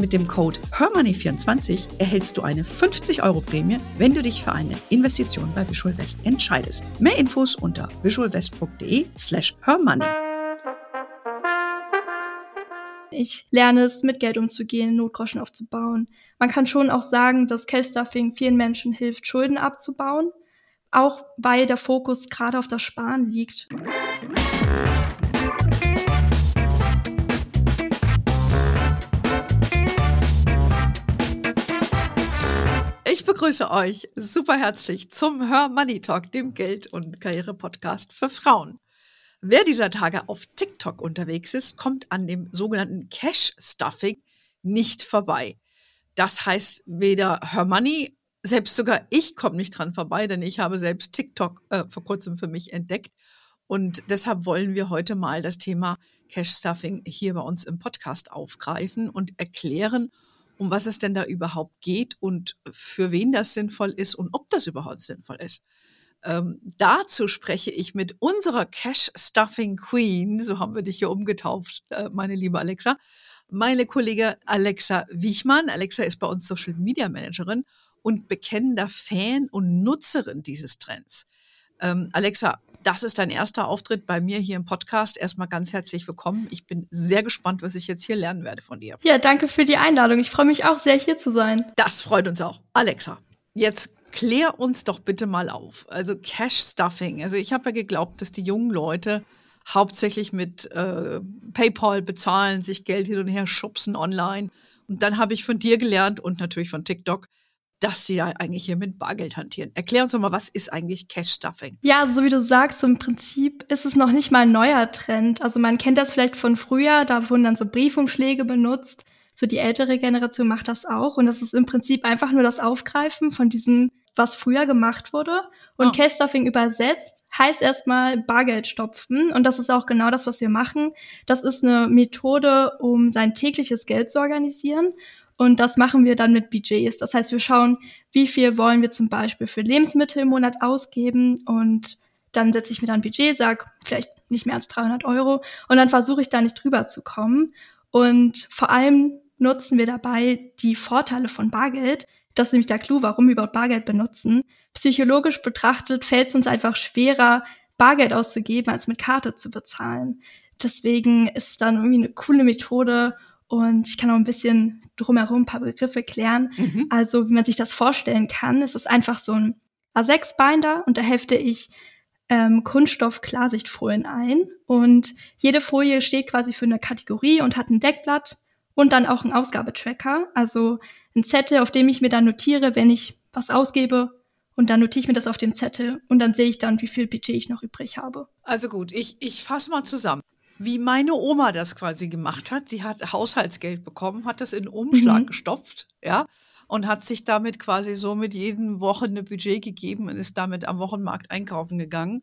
Mit dem Code HERMONEY24 erhältst du eine 50 Euro Prämie, wenn du dich für eine Investition bei Visual West entscheidest. Mehr Infos unter visualwest.de slash hermoney. Ich lerne es, mit Geld umzugehen, Notgroschen aufzubauen. Man kann schon auch sagen, dass Cash-Stuffing vielen Menschen hilft, Schulden abzubauen, auch weil der Fokus gerade auf das Sparen liegt. Ich begrüße euch super herzlich zum Hör Money Talk, dem Geld- und Karriere-Podcast für Frauen. Wer dieser Tage auf TikTok unterwegs ist, kommt an dem sogenannten Cash-Stuffing nicht vorbei. Das heißt weder Hör Money, selbst sogar ich komme nicht dran vorbei, denn ich habe selbst TikTok äh, vor kurzem für mich entdeckt. Und deshalb wollen wir heute mal das Thema Cash-Stuffing hier bei uns im Podcast aufgreifen und erklären, um was es denn da überhaupt geht und für wen das sinnvoll ist und ob das überhaupt sinnvoll ist. Ähm, dazu spreche ich mit unserer Cash Stuffing Queen, so haben wir dich hier umgetauft, äh, meine liebe Alexa, meine Kollegin Alexa Wichmann. Alexa ist bei uns Social Media Managerin und bekennender Fan und Nutzerin dieses Trends. Ähm, Alexa, das ist dein erster Auftritt bei mir hier im Podcast. Erstmal ganz herzlich willkommen. Ich bin sehr gespannt, was ich jetzt hier lernen werde von dir. Ja, danke für die Einladung. Ich freue mich auch sehr, hier zu sein. Das freut uns auch. Alexa, jetzt klär uns doch bitte mal auf. Also Cash Stuffing. Also ich habe ja geglaubt, dass die jungen Leute hauptsächlich mit äh, PayPal bezahlen, sich Geld hin und her schubsen online. Und dann habe ich von dir gelernt und natürlich von TikTok, dass die da eigentlich hier mit Bargeld hantieren. Erklär uns doch mal, was ist eigentlich Cash-Stuffing? Ja, so wie du sagst, im Prinzip ist es noch nicht mal ein neuer Trend. Also man kennt das vielleicht von früher, da wurden dann so Briefumschläge benutzt. So die ältere Generation macht das auch. Und das ist im Prinzip einfach nur das Aufgreifen von diesem, was früher gemacht wurde. Und oh. Cash-Stuffing übersetzt heißt erstmal Bargeld stopfen. Und das ist auch genau das, was wir machen. Das ist eine Methode, um sein tägliches Geld zu organisieren. Und das machen wir dann mit Budgets. Das heißt, wir schauen, wie viel wollen wir zum Beispiel für Lebensmittel im Monat ausgeben und dann setze ich mir dann ein Budget, sag vielleicht nicht mehr als 300 Euro und dann versuche ich da nicht drüber zu kommen. Und vor allem nutzen wir dabei die Vorteile von Bargeld. Das ist nämlich der Clou, warum wir überhaupt Bargeld benutzen. Psychologisch betrachtet fällt es uns einfach schwerer, Bargeld auszugeben, als mit Karte zu bezahlen. Deswegen ist es dann irgendwie eine coole Methode, und ich kann auch ein bisschen drumherum ein paar Begriffe klären. Mhm. Also, wie man sich das vorstellen kann, es ist einfach so ein A6-Binder und da hefte ich ähm, Kunststoff-Klarsichtfolien ein. Und jede Folie steht quasi für eine Kategorie und hat ein Deckblatt und dann auch einen Ausgabetracker, also ein Zettel, auf dem ich mir dann notiere, wenn ich was ausgebe. Und dann notiere ich mir das auf dem Zettel und dann sehe ich dann, wie viel Budget ich noch übrig habe. Also gut, ich, ich fasse mal zusammen wie meine Oma das quasi gemacht hat. Sie hat Haushaltsgeld bekommen, hat das in Umschlag mhm. gestopft, ja, und hat sich damit quasi so mit jeden Woche eine Budget gegeben und ist damit am Wochenmarkt einkaufen gegangen.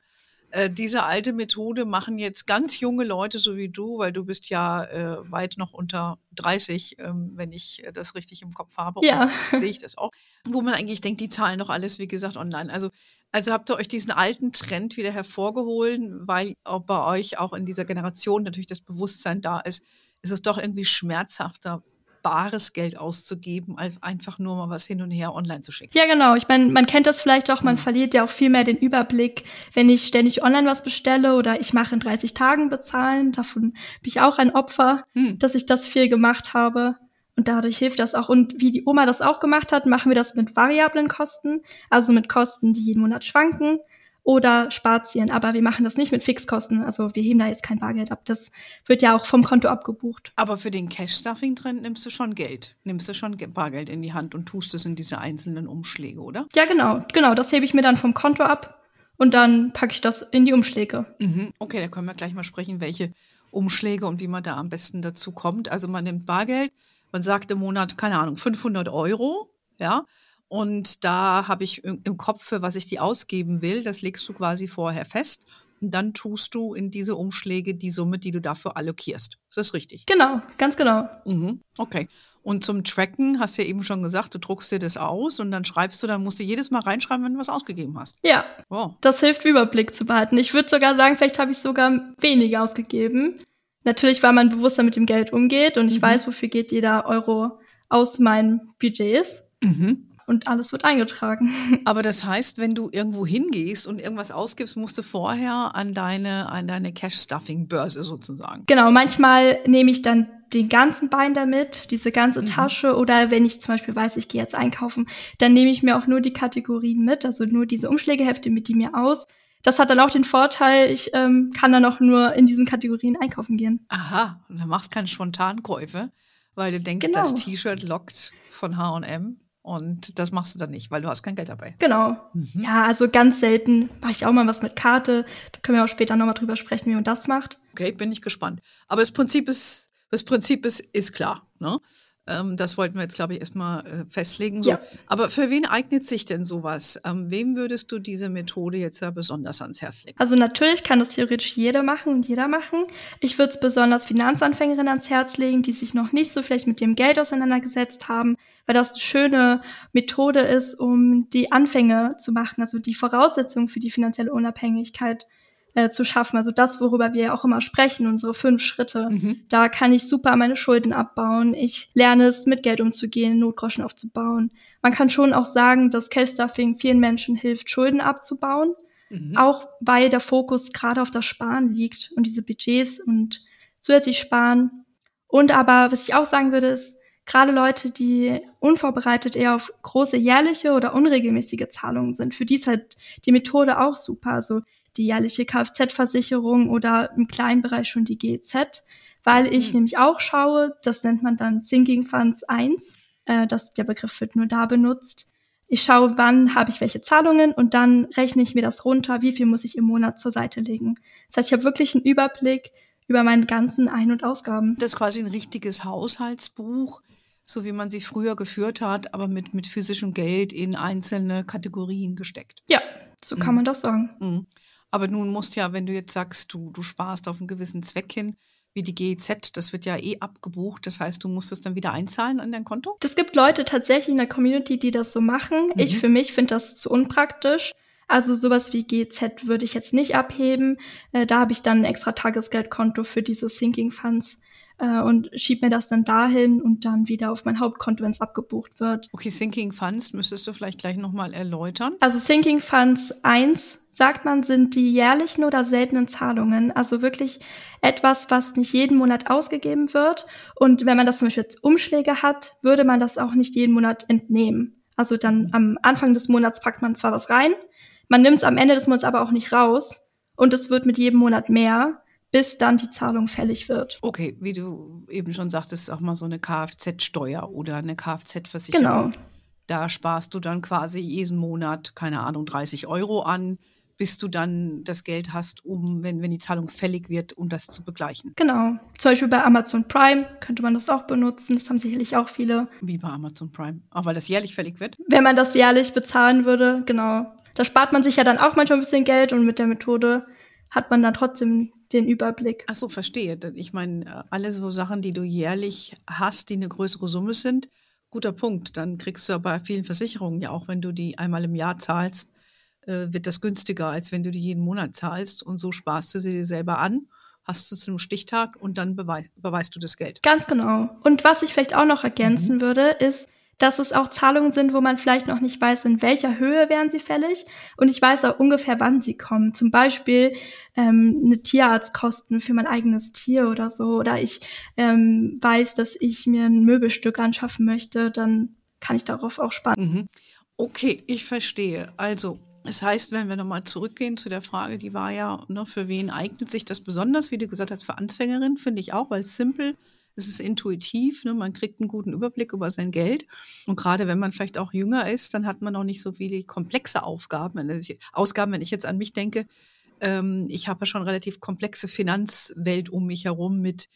Äh, diese alte Methode machen jetzt ganz junge Leute, so wie du, weil du bist ja äh, weit noch unter 30, ähm, wenn ich das richtig im Kopf habe. Ja. Sehe ich das auch. Wo man eigentlich denkt, die zahlen doch alles, wie gesagt, online. Also also habt ihr euch diesen alten Trend wieder hervorgeholt, weil auch bei euch auch in dieser Generation natürlich das Bewusstsein da ist, ist es doch irgendwie schmerzhafter, bares Geld auszugeben, als einfach nur mal was hin und her online zu schicken. Ja, genau. Ich meine, man kennt das vielleicht auch, man mhm. verliert ja auch viel mehr den Überblick, wenn ich ständig online was bestelle oder ich mache in 30 Tagen bezahlen. Davon bin ich auch ein Opfer, mhm. dass ich das viel gemacht habe. Und dadurch hilft das auch. Und wie die Oma das auch gemacht hat, machen wir das mit variablen Kosten, also mit Kosten, die jeden Monat schwanken oder Sparziehen. Aber wir machen das nicht mit Fixkosten. Also wir heben da jetzt kein Bargeld ab. Das wird ja auch vom Konto abgebucht. Aber für den Cash-Stuffing-Trend nimmst du schon Geld. Nimmst du schon Bargeld in die Hand und tust es in diese einzelnen Umschläge, oder? Ja, genau. Genau. Das hebe ich mir dann vom Konto ab und dann packe ich das in die Umschläge. Mhm. Okay, da können wir gleich mal sprechen, welche Umschläge und wie man da am besten dazu kommt. Also man nimmt Bargeld man sagt im Monat, keine Ahnung, 500 Euro, ja, und da habe ich im Kopf, für was ich die ausgeben will. Das legst du quasi vorher fest. Und dann tust du in diese Umschläge die Summe, die du dafür allokierst. Ist das richtig? Genau, ganz genau. Mhm. Okay. Und zum Tracken hast du ja eben schon gesagt, du druckst dir das aus und dann schreibst du, dann musst du jedes Mal reinschreiben, wenn du was ausgegeben hast. Ja, Oh. das hilft, Überblick zu behalten. Ich würde sogar sagen, vielleicht habe ich sogar weniger ausgegeben. Natürlich, weil man bewusster mit dem Geld umgeht und ich Mhm. weiß, wofür geht jeder Euro aus meinen Budgets Mhm. Und alles wird eingetragen. Aber das heißt, wenn du irgendwo hingehst und irgendwas ausgibst, musst du vorher an deine, an deine Cash-Stuffing-Börse sozusagen. Genau, manchmal nehme ich dann den ganzen Binder mit, diese ganze Mhm. Tasche oder wenn ich zum Beispiel weiß, ich gehe jetzt einkaufen, dann nehme ich mir auch nur die Kategorien mit, also nur diese Umschlägehefte mit die mir aus. Das hat dann auch den Vorteil, ich ähm, kann dann auch nur in diesen Kategorien einkaufen gehen. Aha, und dann machst keine Spontankäufe, weil du denkst, Genau. das T-Shirt lockt von H&M und das machst du dann nicht, weil du hast kein Geld dabei. Genau. Mhm. Ja, also ganz selten mache ich auch mal was mit Karte. Da können wir auch später nochmal drüber sprechen, wie man das macht. Okay, bin ich gespannt. Aber das Prinzip ist, das Prinzip ist, ist klar. Ne? Ähm, das wollten wir jetzt, glaube ich, erstmal äh, festlegen. So. Ja. Aber für wen eignet sich denn sowas? Ähm, wem würdest du diese Methode jetzt ja besonders ans Herz legen? Also natürlich kann das theoretisch jeder machen und jeder machen. Ich würde es besonders Finanzanfängerinnen ans Herz legen, die sich noch nicht so vielleicht mit dem Geld auseinandergesetzt haben, weil das eine schöne Methode ist, um die Anfänge zu machen, also die Voraussetzungen für die finanzielle Unabhängigkeit äh, zu schaffen. Also das, worüber wir ja auch immer sprechen, unsere fünf Schritte. Mhm. Da kann ich super meine Schulden abbauen. Ich lerne es, mit Geld umzugehen, Notgroschen aufzubauen. Man kann schon auch sagen, dass Cash-Stuffing vielen Menschen hilft, Schulden abzubauen. Mhm. Auch weil der Fokus gerade auf das Sparen liegt und diese Budgets und zusätzlich sparen. Und aber, was ich auch sagen würde, ist, gerade Leute, die unvorbereitet eher auf große jährliche oder unregelmäßige Zahlungen sind, für die ist halt die Methode auch super. Also die jährliche Kfz-Versicherung oder im kleinen Bereich schon die GEZ, weil ich Mhm. nämlich auch schaue, das nennt man dann Sinking Funds 1, äh, das, der Begriff wird nur da benutzt. Ich schaue, wann habe ich welche Zahlungen und dann rechne ich mir das runter, wie viel muss ich im Monat zur Seite legen. Das heißt, ich habe wirklich einen Überblick über meine ganzen Ein- und Ausgaben. Das ist quasi ein richtiges Haushaltsbuch, so wie man sie früher geführt hat, aber mit, mit physischem Geld in einzelne Kategorien gesteckt. Ja, so kann Mhm. man das sagen. Mhm. Aber nun musst ja, wenn du jetzt sagst, du, du sparst auf einen gewissen Zweck hin, wie die GEZ, das wird ja eh abgebucht. Das heißt, du musst es dann wieder einzahlen an dein Konto? Es gibt Leute tatsächlich in der Community, die das so machen. Ich Mhm. für mich finde das zu unpraktisch. Also sowas wie GZ würde ich jetzt nicht abheben. Äh, da habe ich dann ein extra Tagesgeldkonto für diese Sinking Funds äh, und schieb mir das dann dahin und dann wieder auf mein Hauptkonto, wenn es abgebucht wird. Okay, Sinking Funds müsstest du vielleicht gleich nochmal erläutern. Also Sinking Funds 1, sagt man, sind die jährlichen oder seltenen Zahlungen. Also wirklich etwas, was nicht jeden Monat ausgegeben wird. Und wenn man das zum Beispiel jetzt Umschläge hat, würde man das auch nicht jeden Monat entnehmen. Also dann am Anfang des Monats packt man zwar was rein, man nimmt es am Ende des Monats aber auch nicht raus. Und es wird mit jedem Monat mehr, bis dann die Zahlung fällig wird. Okay, wie du eben schon sagtest, auch mal so eine Kfz-Steuer oder eine Kfz-Versicherung. Genau. Da sparst du dann quasi jeden Monat, keine Ahnung, 30 Euro an, bis du dann das Geld hast, um, wenn, wenn die Zahlung fällig wird, um das zu begleichen. Genau. Zum Beispiel bei Amazon Prime könnte man das auch benutzen. Das haben sicherlich auch viele. Wie bei Amazon Prime. Auch weil das jährlich fällig wird. wenn man das jährlich bezahlen würde, genau. Da spart man sich ja dann auch manchmal ein bisschen Geld und mit der Methode hat man dann trotzdem den Überblick. Ach so, verstehe. Ich meine, äh, alle so Sachen, die du jährlich hast, die eine größere Summe sind, guter Punkt. Dann kriegst du ja bei vielen Versicherungen ja auch, wenn du die einmal im Jahr zahlst, äh, wird das günstiger, als wenn du die jeden Monat zahlst. Und so sparst du sie dir selber an, hast du zu einem Stichtag und dann beweis, beweist du das Geld. Ganz genau. Und was ich vielleicht auch noch ergänzen würde, ist, dass es auch Zahlungen sind, wo man vielleicht noch nicht weiß, in welcher Höhe wären sie fällig. Und ich weiß auch ungefähr, wann sie kommen. Zum Beispiel ähm, eine Tierarztkosten für mein eigenes Tier oder so. Oder ich ähm, weiß, dass ich mir ein Möbelstück anschaffen möchte, dann kann ich darauf auch sparen. Mhm. Okay, ich verstehe. Also, es heißt, wenn wir nochmal zurückgehen zu der Frage, die war ja, ne, für wen eignet sich das besonders? Wie du gesagt hast, für Anfängerin finde ich auch, weil es simpel, es ist intuitiv, ne, man kriegt einen guten Überblick über sein Geld. Und gerade wenn man vielleicht auch jünger ist, dann hat man auch nicht so viele komplexe Aufgaben. Ausgaben, wenn ich jetzt an mich denke, ähm, ich habe ja schon relativ komplexe Finanzwelt um mich herum mit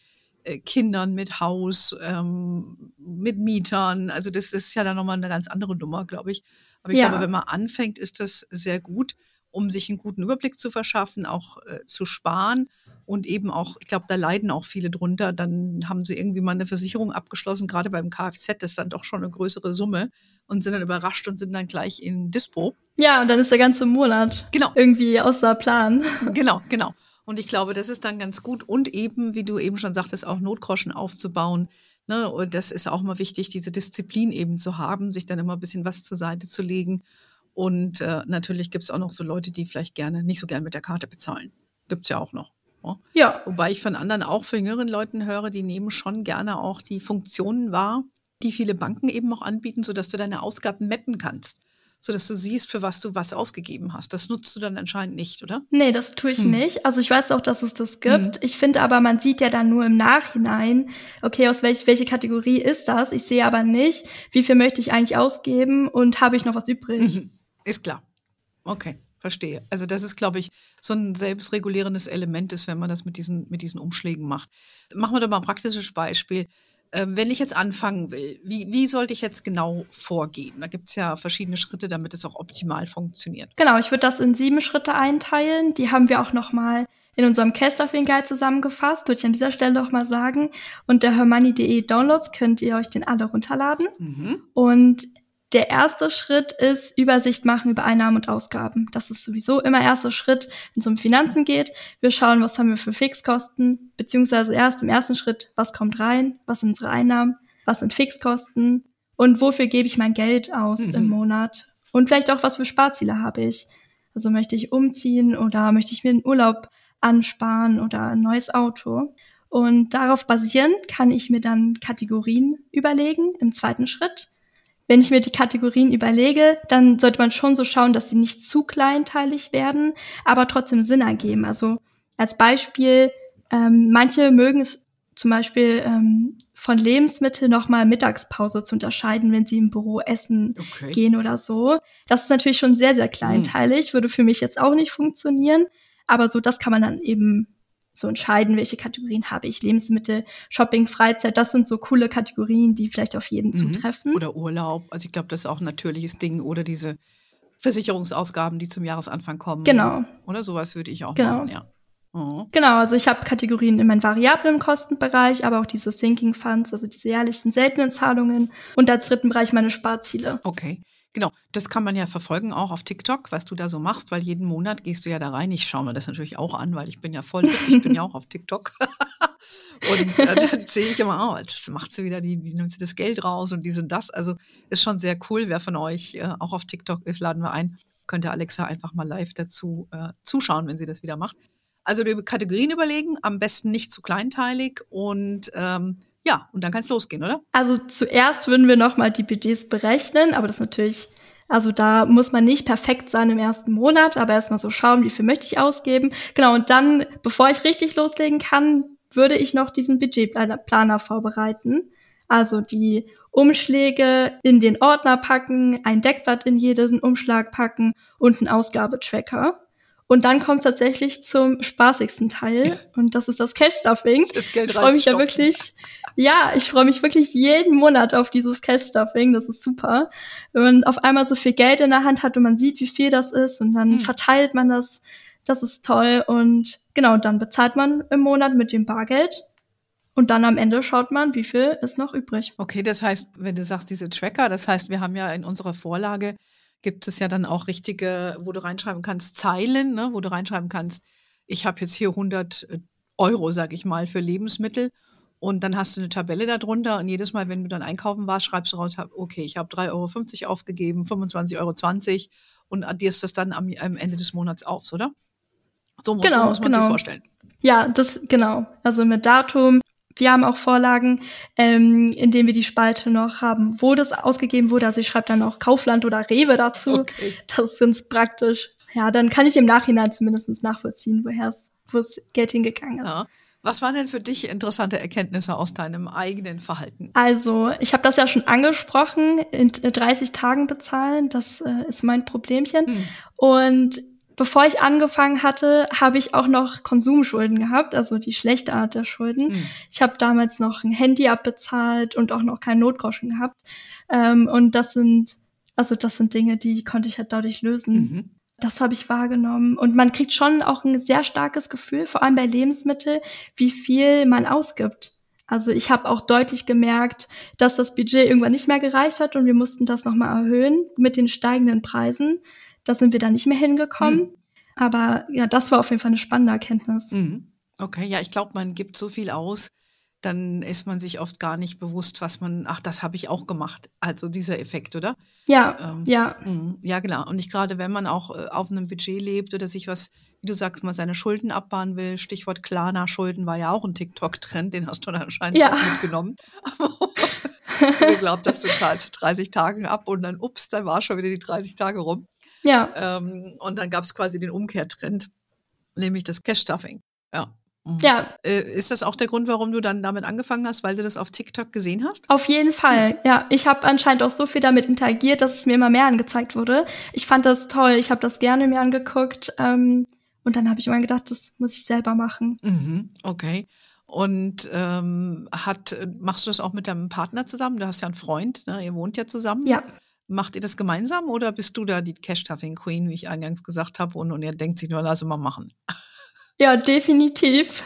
Kindern mit Haus, ähm, mit Mietern. Also das ist ja dann nochmal eine ganz andere Nummer, glaube ich. Aber ich Ja. glaube, wenn man anfängt, ist das sehr gut, um sich einen guten Überblick zu verschaffen, auch äh, zu sparen und eben auch, ich glaube, da leiden auch viele drunter. Dann haben sie irgendwie mal eine Versicherung abgeschlossen, gerade beim Kfz, das ist dann doch schon eine größere Summe und sind dann überrascht und sind dann gleich in Dispo. Ja, und dann ist der ganze Monat Genau. irgendwie außer Plan. Genau, genau. Und ich glaube, das ist dann ganz gut. Und eben, wie du eben schon sagtest, auch Notgroschen aufzubauen. Ne? Und das ist auch mal wichtig, diese Disziplin eben zu haben, sich dann immer ein bisschen was zur Seite zu legen. Und äh, natürlich gibt es auch noch so Leute, die vielleicht gerne nicht so gern mit der Karte bezahlen. Gibt's ja auch noch. Ne? Ja, Wobei ich von anderen auch von jüngeren Leuten höre, die nehmen schon gerne auch die Funktionen wahr, die viele Banken eben auch anbieten, sodass du deine Ausgaben mappen kannst. Sodass du siehst, für was du was ausgegeben hast. Das nutzt du dann anscheinend nicht, oder? nee, das tue ich Hm. nicht. Also ich weiß auch, dass es das gibt. Ich finde aber, man sieht ja dann nur im Nachhinein, okay, aus welch, welche Kategorie ist das? Ich sehe aber nicht, wie viel möchte ich eigentlich ausgeben und habe ich noch was übrig. Mhm. Ist klar. Okay, verstehe. Also das ist, glaube ich, so ein selbstregulierendes Element ist, wenn man das mit diesen, mit diesen Umschlägen macht. Machen wir doch mal ein praktisches Beispiel. Ähm, wenn ich jetzt anfangen will, wie, wie sollte ich jetzt genau vorgehen? Da gibt es ja verschiedene Schritte, damit es auch optimal funktioniert. Genau, ich würde das in sieben Schritte einteilen. Die haben wir auch noch mal in unserem Castuffing Guide zusammengefasst, würde ich an dieser Stelle noch mal sagen. Und der hermoney.de Downloads könnt ihr euch den alle runterladen. Mhm. Und der erste Schritt ist Übersicht machen über Einnahmen und Ausgaben. Das ist sowieso immer erster Schritt, wenn es um Finanzen geht. Wir schauen, was haben wir für Fixkosten, beziehungsweise erst im ersten Schritt, was kommt rein, was sind unsere Einnahmen, was sind Fixkosten und wofür gebe ich mein Geld aus Mhm. im Monat. Und vielleicht auch, was für Sparziele habe ich. Also möchte ich umziehen oder möchte ich mir einen Urlaub ansparen oder ein neues Auto. Und darauf basierend kann ich mir dann Kategorien überlegen im zweiten Schritt. Wenn ich mir die Kategorien überlege, dann sollte man schon so schauen, dass sie nicht zu kleinteilig werden, aber trotzdem Sinn ergeben. Also als Beispiel, ähm, manche mögen es zum Beispiel ähm, von Lebensmitteln nochmal Mittagspause zu unterscheiden, wenn sie im Büro essen Okay. gehen oder so. Das ist natürlich schon sehr, sehr kleinteilig, würde für mich jetzt auch nicht funktionieren. Aber so, das kann man dann eben so entscheiden, welche Kategorien habe ich. Lebensmittel, Shopping, Freizeit, das sind so coole Kategorien, die vielleicht auf jeden Mhm. zutreffen. Oder Urlaub. Also ich glaube, das ist auch ein natürliches Ding. Oder diese Versicherungsausgaben, die zum Jahresanfang kommen. Genau. Oder sowas würde ich auch Genau. machen, ja. Oh. Genau, also ich habe Kategorien in meinem variablen Kostenbereich, aber auch diese Sinking Funds, also diese jährlichen seltenen Zahlungen und als dritten Bereich meine Sparziele. Okay, genau. Das kann man ja verfolgen auch auf TikTok, was du da so machst, weil jeden Monat gehst du ja da rein. Ich schaue mir das natürlich auch an, weil ich bin ja voll, ich bin ja auch auf TikTok. und äh, dann sehe ich immer, oh, jetzt macht sie wieder, die, die nimmt sie das Geld raus und dies und das. Also ist schon sehr cool. Wer von euch äh, auch auf TikTok ist, laden wir ein. Könnte Alexa einfach mal live dazu äh, zuschauen, wenn sie das wieder macht. Also die Kategorien überlegen, am besten nicht zu kleinteilig und ähm, ja, und dann kann es losgehen, oder? Also zuerst würden wir nochmal die Budgets berechnen, aber das natürlich, also da muss man nicht perfekt sein im ersten Monat, aber erstmal so schauen, wie viel möchte ich ausgeben. Genau, und dann, bevor ich richtig loslegen kann, würde ich noch diesen Budgetplaner vorbereiten. Also die Umschläge in den Ordner packen, ein Deckblatt in jeden Umschlag packen und einen Ausgabetracker. Und dann kommt es tatsächlich zum spaßigsten Teil und das ist das Cash-Stuffing. Das Geld Ich freue mich reinstopfen. wirklich, ja, ich freue mich wirklich jeden Monat auf dieses Cash-Stuffing. Das ist super. Wenn man auf einmal so viel Geld in der Hand hat und man sieht, wie viel das ist und dann Hm. verteilt man das. Das ist toll. Und genau, dann bezahlt man im Monat mit dem Bargeld. Und dann am Ende schaut man, wie viel ist noch übrig. Okay, das heißt, wenn du sagst, diese Tracker, das heißt, wir haben ja in unserer Vorlage, gibt es ja dann auch richtige, wo du reinschreiben kannst, Zeilen, ne, wo du reinschreiben kannst, ich habe jetzt hier 100 Euro, sag ich mal, für Lebensmittel. Und dann hast du eine Tabelle darunter und jedes Mal, wenn du dann einkaufen warst, schreibst du raus, okay, ich habe 3,50 Euro ausgegeben, 25,20 Euro und addierst das dann am, am Ende des Monats auf, oder? So muss, Genau, muss man sich genau. vorstellen. Ja, das, genau. Also mit Datum. Wir haben auch Vorlagen, ähm, in denen wir die Spalte noch haben, wo das ausgegeben wurde. Also ich schreibe dann auch Kaufland oder Rewe dazu. Okay. Das ist ganz praktisch. Ja, dann kann ich im Nachhinein zumindest nachvollziehen, woher es, wo das Geld hingegangen ist. Ja. Was waren denn für dich interessante Erkenntnisse aus deinem eigenen Verhalten? Also, ich habe das ja schon angesprochen, in äh, 30 Tagen bezahlen, das äh, ist mein Problemchen. Hm. Und bevor ich angefangen hatte, habe ich auch noch Konsumschulden gehabt, also die schlechte Art der Schulden. Mhm. Ich habe damals noch ein Handy abbezahlt und auch noch keinen Notgroschen gehabt. Ähm, und das sind, also das sind Dinge, die konnte ich halt dadurch lösen. Mhm. Das habe ich wahrgenommen. Und man kriegt schon auch ein sehr starkes Gefühl, vor allem bei Lebensmitteln, wie viel man ausgibt. Also ich habe auch deutlich gemerkt, dass das Budget irgendwann nicht mehr gereicht hat und wir mussten das nochmal erhöhen mit den steigenden Preisen. Da sind wir dann nicht mehr hingekommen. Mhm. Aber ja, das war auf jeden Fall eine spannende Erkenntnis. Mhm. Okay, ja, ich glaube, man gibt so viel aus, dann ist man sich oft gar nicht bewusst, was man, ach, das habe ich auch gemacht. Also dieser Effekt, oder? Ja, ähm, ja. Mh, ja, genau. Und nicht gerade, wenn man auch äh, auf einem Budget lebt oder sich was, wie du sagst, mal seine Schulden abbauen will. Stichwort Klarna-Schulden war ja auch ein TikTok-Trend, den hast du dann anscheinend ja. auch mitgenommen. ich glaube, dass du zahlst 30 Tage ab und dann, ups, dann war schon wieder die 30 Tage rum. Ja. Ähm, und dann gab es quasi den Umkehrtrend, nämlich das Cash-Stuffing. Ja. Mhm. Ja. Äh, ist das auch der Grund, warum du dann damit angefangen hast, weil du das auf TikTok gesehen hast? Auf jeden Fall, ja. ja. Ich habe anscheinend auch so viel damit interagiert, dass es mir immer mehr angezeigt wurde. Ich fand das toll, ich habe das gerne mir angeguckt. Ähm, und dann habe ich immer gedacht, das muss ich selber machen. Mhm, okay. Und ähm, hat, machst du das auch mit deinem Partner zusammen? Du hast ja einen Freund, ne? ihr wohnt ja zusammen. Ja. Macht ihr das gemeinsam oder bist du da die Cash-Stuffing-Queen, wie ich eingangs gesagt habe, und, und ihr denkt sich nur, lass mal machen? Ja, definitiv.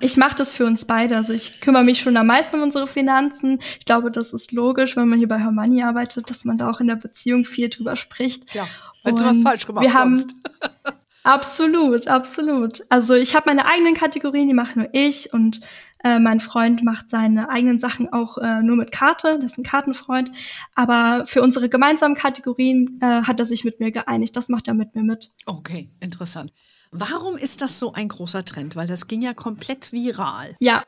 Ich mache das für uns beide. Also ich kümmere mich schon am meisten um unsere Finanzen. Ich glaube, das ist logisch, wenn man hier bei Hermanni arbeitet, dass man da auch in der Beziehung viel drüber spricht. Ja, wenn du was falsch gemacht wir haben, sonst. absolut, absolut. Also ich habe meine eigenen Kategorien, die mache nur ich und äh, mein Freund macht seine eigenen Sachen auch äh, nur mit Karte, das ist ein Kartenfreund. Aber für unsere gemeinsamen Kategorien äh, hat er sich mit mir geeinigt. Das macht er mit mir mit. Okay, interessant. Warum ist das so ein großer Trend? Weil das ging ja komplett viral. Ja.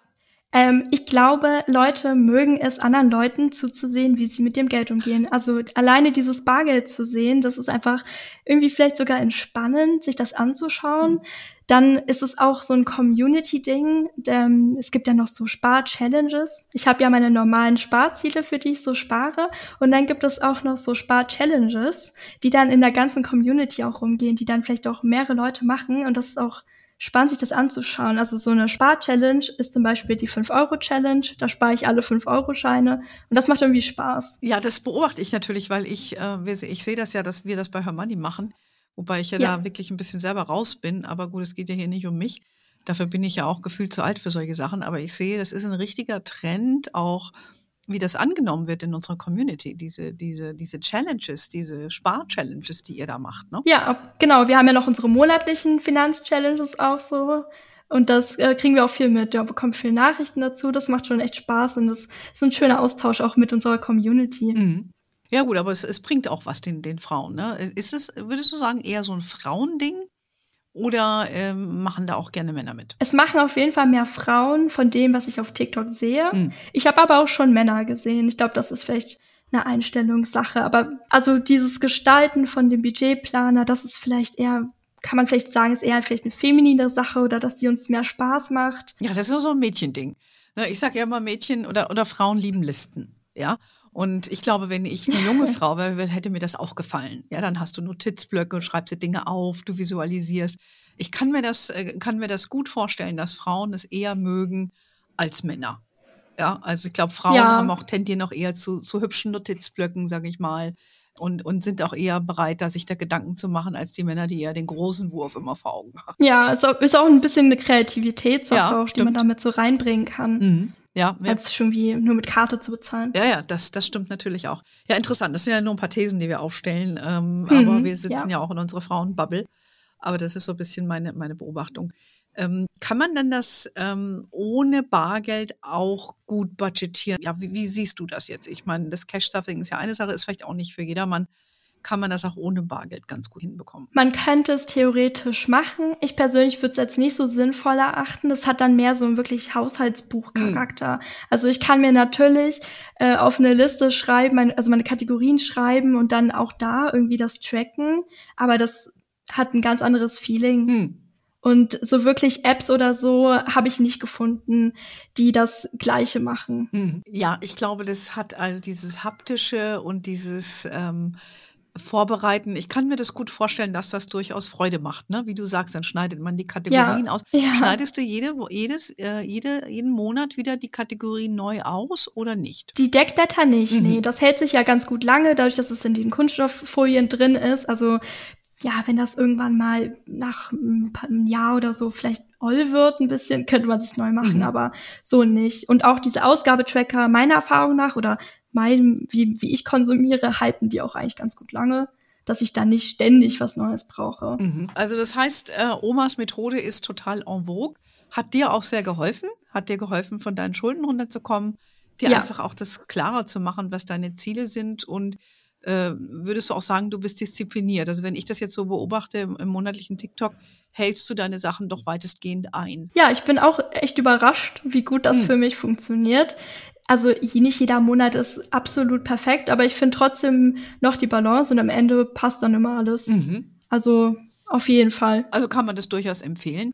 Ähm, ich glaube, Leute mögen es, anderen Leuten zuzusehen, wie sie mit dem Geld umgehen. Also alleine dieses Bargeld zu sehen, das ist einfach irgendwie vielleicht sogar entspannend, sich das anzuschauen. Mhm dann ist es auch so ein Community-Ding. Es gibt ja noch so Spar-Challenges. Ich habe ja meine normalen Sparziele, für die ich so spare. Und dann gibt es auch noch so Spar-Challenges, die dann in der ganzen Community auch rumgehen, die dann vielleicht auch mehrere Leute machen. Und das ist auch spannend, sich das anzuschauen. Also so eine Spar-Challenge ist zum Beispiel die 5-Euro-Challenge. Da spare ich alle 5-Euro-Scheine. Und das macht irgendwie Spaß. Ja, das beobachte ich natürlich, weil ich, äh, ich sehe das ja, dass wir das bei Her Money machen. Wobei ich ja, ja, da wirklich ein bisschen selber raus bin. Aber gut, es geht ja hier nicht um mich. Dafür bin ich ja auch gefühlt zu alt für solche Sachen. Aber ich sehe, das ist ein richtiger Trend, auch wie das angenommen wird in unserer Community. Diese, diese, diese Challenges, diese Spar-Challenges, die ihr da macht. Ne? Ja, genau. Wir haben ja noch unsere monatlichen Finanz-Challenges auch so. Und das äh, kriegen wir auch viel mit. Ja, bekommen viele Nachrichten dazu. Das macht schon echt Spaß und das ist ein schöner Austausch auch mit unserer Community. Mhm. Ja gut, aber es, es bringt auch was den, den Frauen. Ne? Ist es, würdest du sagen, eher so ein Frauending? Oder ähm, machen da auch gerne Männer mit? Es machen auf jeden Fall mehr Frauen von dem, was ich auf TikTok sehe. Mhm. Ich habe aber auch schon Männer gesehen. Ich glaube, das ist vielleicht eine Einstellungssache. Aber also dieses Gestalten von dem Budgetplaner, das ist vielleicht eher, kann man vielleicht sagen, ist eher vielleicht eine feminine Sache oder dass die uns mehr Spaß macht. Ja, das ist so ein Mädchending. Ne, ich sage ja immer, Mädchen oder, oder Frauen lieben Listen. Ja, und ich glaube, wenn ich eine junge Frau wäre, hätte mir das auch gefallen. Ja, dann hast du Notizblöcke und schreibst dir Dinge auf, du visualisierst. Ich kann mir das, äh, kann mir das gut vorstellen, dass Frauen es eher mögen als Männer. Ja, also ich glaube, Frauen ja. haben auch tendieren noch eher zu, zu hübschen Notizblöcken, sage ich mal. Und, und sind auch eher bereit, da sich da Gedanken zu machen, als die Männer, die eher den großen Wurf immer vor Augen haben. Ja, es ist auch ein bisschen eine Kreativitätssache, ja, die man damit so reinbringen kann. Mhm. Ja, ja. Als schon wie nur mit Karte zu bezahlen. Ja, ja, das, das stimmt natürlich auch. Ja, interessant. Das sind ja nur ein paar Thesen, die wir aufstellen. Ähm, mhm, aber wir sitzen ja. ja. auch in unserer Frauenbubble. Aber das ist so ein bisschen meine, meine Beobachtung. Ähm, kann man denn das ähm, ohne Bargeld auch gut budgetieren? Ja, wie, wie siehst du das jetzt? Ich meine, das Cash-Stuffing ist ja eine Sache, ist vielleicht auch nicht für jedermann kann man das auch ohne Bargeld ganz gut hinbekommen. Man könnte es theoretisch machen. Ich persönlich würde es jetzt nicht so sinnvoll erachten. Das hat dann mehr so einen wirklich Haushaltsbuchcharakter. Mhm. Also ich kann mir natürlich äh, auf eine Liste schreiben, meine, also meine Kategorien schreiben und dann auch da irgendwie das tracken. Aber das hat ein ganz anderes Feeling. Mhm. Und so wirklich Apps oder so habe ich nicht gefunden, die das Gleiche machen. Mhm. Ja, ich glaube, das hat also dieses haptische und dieses ähm, vorbereiten. Ich kann mir das gut vorstellen, dass das durchaus Freude macht. Ne? Wie du sagst, dann schneidet man die Kategorien Ja, aus. ja. Schneidest du jede, jedes, äh, jede, jeden Monat wieder die Kategorien neu aus oder nicht? Die Deckblätter nicht, Mhm. nee. Das hält sich ja ganz gut lange, dadurch, dass es in den Kunststofffolien drin ist. Also ja, wenn das irgendwann mal nach einem Jahr oder so vielleicht oll wird, ein bisschen, könnte man es neu machen, Mhm. aber so nicht. Und auch diese Ausgabetracker, meiner Erfahrung nach, oder meinem, wie, wie ich konsumiere, halten die auch eigentlich ganz gut lange, dass ich da nicht ständig was Neues brauche. Mhm. Also das heißt, äh, Omas Methode ist total en vogue. Hat dir auch sehr geholfen? Hat dir geholfen, von deinen Schulden runterzukommen? Dir Ja. einfach auch das klarer zu machen, was deine Ziele sind und äh, würdest du auch sagen, du bist diszipliniert? Also wenn ich das jetzt so beobachte im, im monatlichen TikTok, hältst du deine Sachen doch weitestgehend ein. Ja, ich bin auch echt überrascht, wie gut das Hm. für mich funktioniert. Also nicht jeder Monat ist absolut perfekt, aber ich finde trotzdem noch die Balance und am Ende passt dann immer alles. Mhm. Also auf jeden Fall. Also kann man das durchaus empfehlen.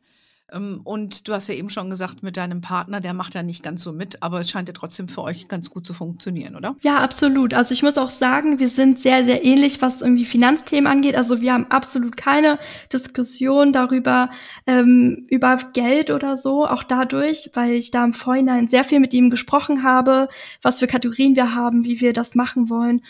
Ähm, Und du hast ja eben schon gesagt, mit deinem Partner, der macht ja nicht ganz so mit, aber es scheint ja trotzdem für euch ganz gut zu funktionieren, oder? Ja, absolut. Also ich muss auch sagen, wir sind sehr, sehr ähnlich, was irgendwie Finanzthemen angeht. Also wir haben absolut keine Diskussion darüber, ähm, über Geld oder so, auch dadurch, weil ich da im Vorhinein sehr viel mit ihm gesprochen habe, was für Kategorien wir haben, wie wir das machen wollen.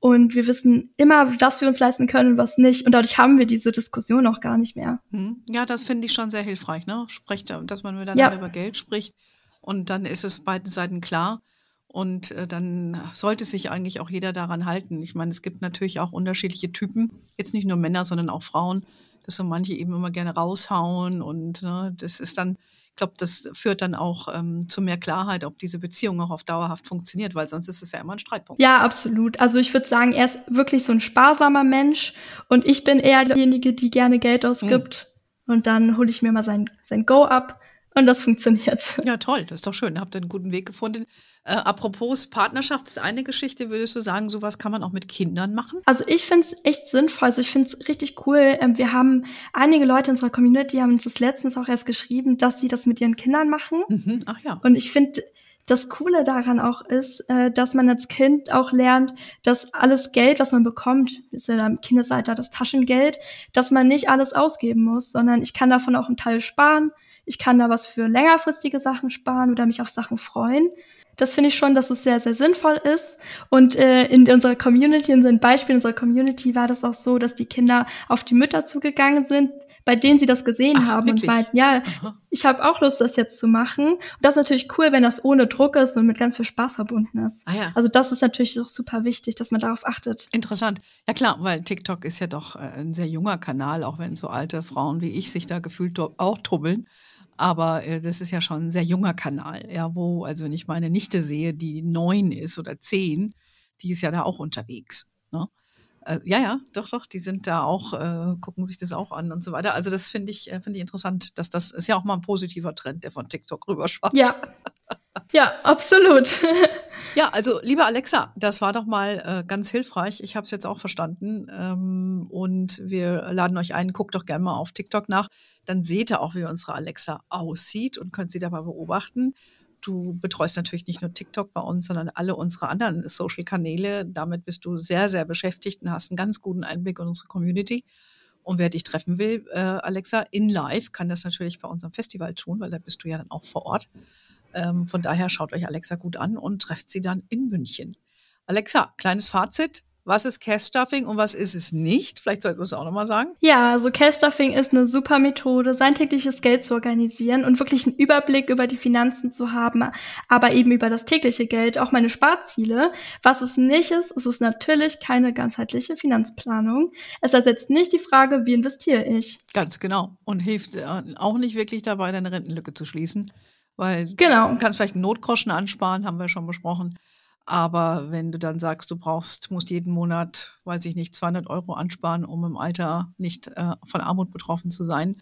Und wir wissen immer, was wir uns leisten können und was nicht. Und dadurch haben wir diese Diskussion auch gar nicht mehr. Hm. Ja, das finde ich schon sehr hilfreich, ne? Sprecht, dass man miteinander Ja. über Geld spricht und dann ist es beiden Seiten klar. Und äh, dann sollte sich eigentlich auch jeder daran halten. Ich meine, es gibt natürlich auch unterschiedliche Typen, jetzt nicht nur Männer, sondern auch Frauen, dass so manche eben immer gerne raushauen und ne, das ist dann, ich glaube, das führt dann auch ähm, zu mehr Klarheit, ob diese Beziehung auch auf dauerhaft funktioniert, weil sonst ist es ja immer ein Streitpunkt. Ja, absolut. Also ich würde sagen, er ist wirklich so ein sparsamer Mensch und ich bin eher diejenige, die gerne Geld ausgibt. Und dann hole ich mir mal sein, sein Go ab und das funktioniert. Ja, toll, das ist doch schön. Habt ihr einen guten Weg gefunden. Äh, apropos Partnerschaft ist eine Geschichte, würdest du sagen, sowas kann man auch mit Kindern machen? Also ich finde es echt sinnvoll. Also ich finde es richtig cool. Ähm, Wir haben einige Leute in unserer Community haben uns das letztens auch erst geschrieben, dass sie das mit ihren Kindern machen. Mhm. Ach ja. Und ich finde, das Coole daran auch ist, äh, dass man als Kind auch lernt, dass alles Geld, was man bekommt, ist ja im Kindesalter das Taschengeld, dass man nicht alles ausgeben muss, sondern ich kann davon auch einen Teil sparen. Ich kann da was für längerfristige Sachen sparen oder mich auf Sachen freuen. Das finde ich schon, dass es sehr, sehr sinnvoll ist. Und äh, in unserer Community, in so einem Beispiel unserer Community war das auch so, dass die Kinder auf die Mütter zugegangen sind, bei denen sie das gesehen Ach, haben wirklich? und meinten, ja, Aha. ich habe auch Lust, das jetzt zu machen. Und das ist natürlich cool, wenn das ohne Druck ist und mit ganz viel Spaß verbunden ist. Ah ja. Also das ist natürlich auch super wichtig, dass man darauf achtet. Interessant. Ja klar, weil TikTok ist ja doch äh, ein sehr junger Kanal, auch wenn so alte Frauen wie ich sich da gefühlt auch tubbeln. Aber äh, das ist ja schon ein sehr junger Kanal, ja, wo, also wenn ich meine Nichte sehe, die neun ist oder zehn, die ist ja da auch unterwegs. Ne? Äh, ja, ja, doch, doch, die sind da auch, äh, gucken sich das auch an und so weiter. Also das finde ich, äh, finde ich interessant, dass das ist ja auch mal ein positiver Trend, der von TikTok rüberschwappt. Ja. Ja, absolut. Ja, also liebe Alexa, das war doch mal äh, ganz hilfreich. Ich habe es jetzt auch verstanden. Ähm, und wir laden euch ein, guckt doch gerne mal auf TikTok nach. Dann seht ihr auch, wie unsere Alexa aussieht und könnt sie dabei beobachten. Du betreust natürlich nicht nur TikTok bei uns, sondern alle unsere anderen Social-Kanäle. Damit bist du sehr, sehr beschäftigt und hast einen ganz guten Einblick in unsere Community. Und wer dich treffen will, äh, Alexa, in live, kann das natürlich bei unserem Festival tun, weil da bist du ja dann auch vor Ort. Ähm, von daher schaut euch Alexa gut an und trefft sie dann in München. Alexa, kleines Fazit. Was ist Cash-Stuffing und was ist es nicht? Vielleicht sollten wir es auch nochmal sagen. Ja, also Cash-Stuffing ist eine super Methode, sein tägliches Geld zu organisieren und wirklich einen Überblick über die Finanzen zu haben, aber eben über das tägliche Geld, auch meine Sparziele. Was es nicht ist, ist es natürlich keine ganzheitliche Finanzplanung. Es ersetzt nicht die Frage, wie investiere ich. Ganz genau. Und hilft äh, auch nicht wirklich dabei, deine Rentenlücke zu schließen. Weil Genau. du kannst vielleicht einen Notgroschen ansparen, haben wir schon besprochen. Aber wenn du dann sagst, du brauchst, musst jeden Monat, weiß ich nicht, 200 Euro ansparen, um im Alter nicht äh, von Armut betroffen zu sein,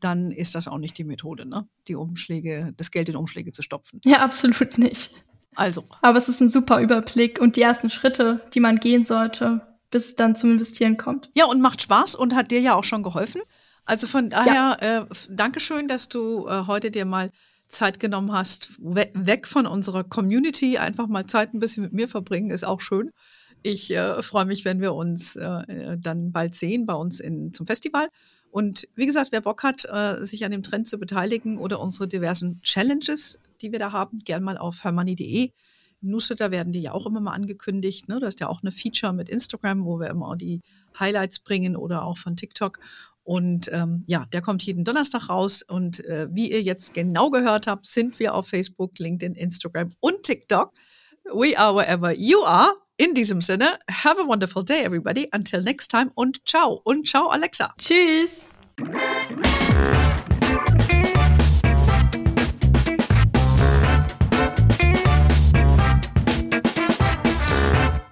dann ist das auch nicht die Methode, ne? Die Umschläge, das Geld in Umschläge zu stopfen. Ja, absolut nicht. Also, Aber es ist ein super Überblick und die ersten Schritte, die man gehen sollte, bis es dann zum Investieren kommt. Ja, und macht Spaß und hat dir ja auch schon geholfen. Also von daher, äh, f- Dankeschön, dass du äh, heute dir mal Zeit genommen hast, we weg von unserer Community, einfach mal Zeit ein bisschen mit mir verbringen, ist auch schön. Ich äh, freue mich, wenn wir uns äh, dann bald sehen bei uns in, zum Festival. Und wie gesagt, wer Bock hat, äh, sich an dem Trend zu beteiligen oder unsere diversen Challenges, die wir da haben, gern mal auf hermoney.de. Newsletter werden die ja auch immer mal angekündigt. Ne? Das ist ja auch eine Feature mit Instagram, wo wir immer die Highlights bringen oder auch von TikTok. Und ähm, ja, der kommt jeden Donnerstag raus. Und äh, wie ihr jetzt genau gehört habt, sind wir auf Facebook, LinkedIn, Instagram und TikTok. We are wherever you are. In diesem Sinne, have a wonderful day, everybody. Until next time und ciao. Und ciao, Alexa. Tschüss.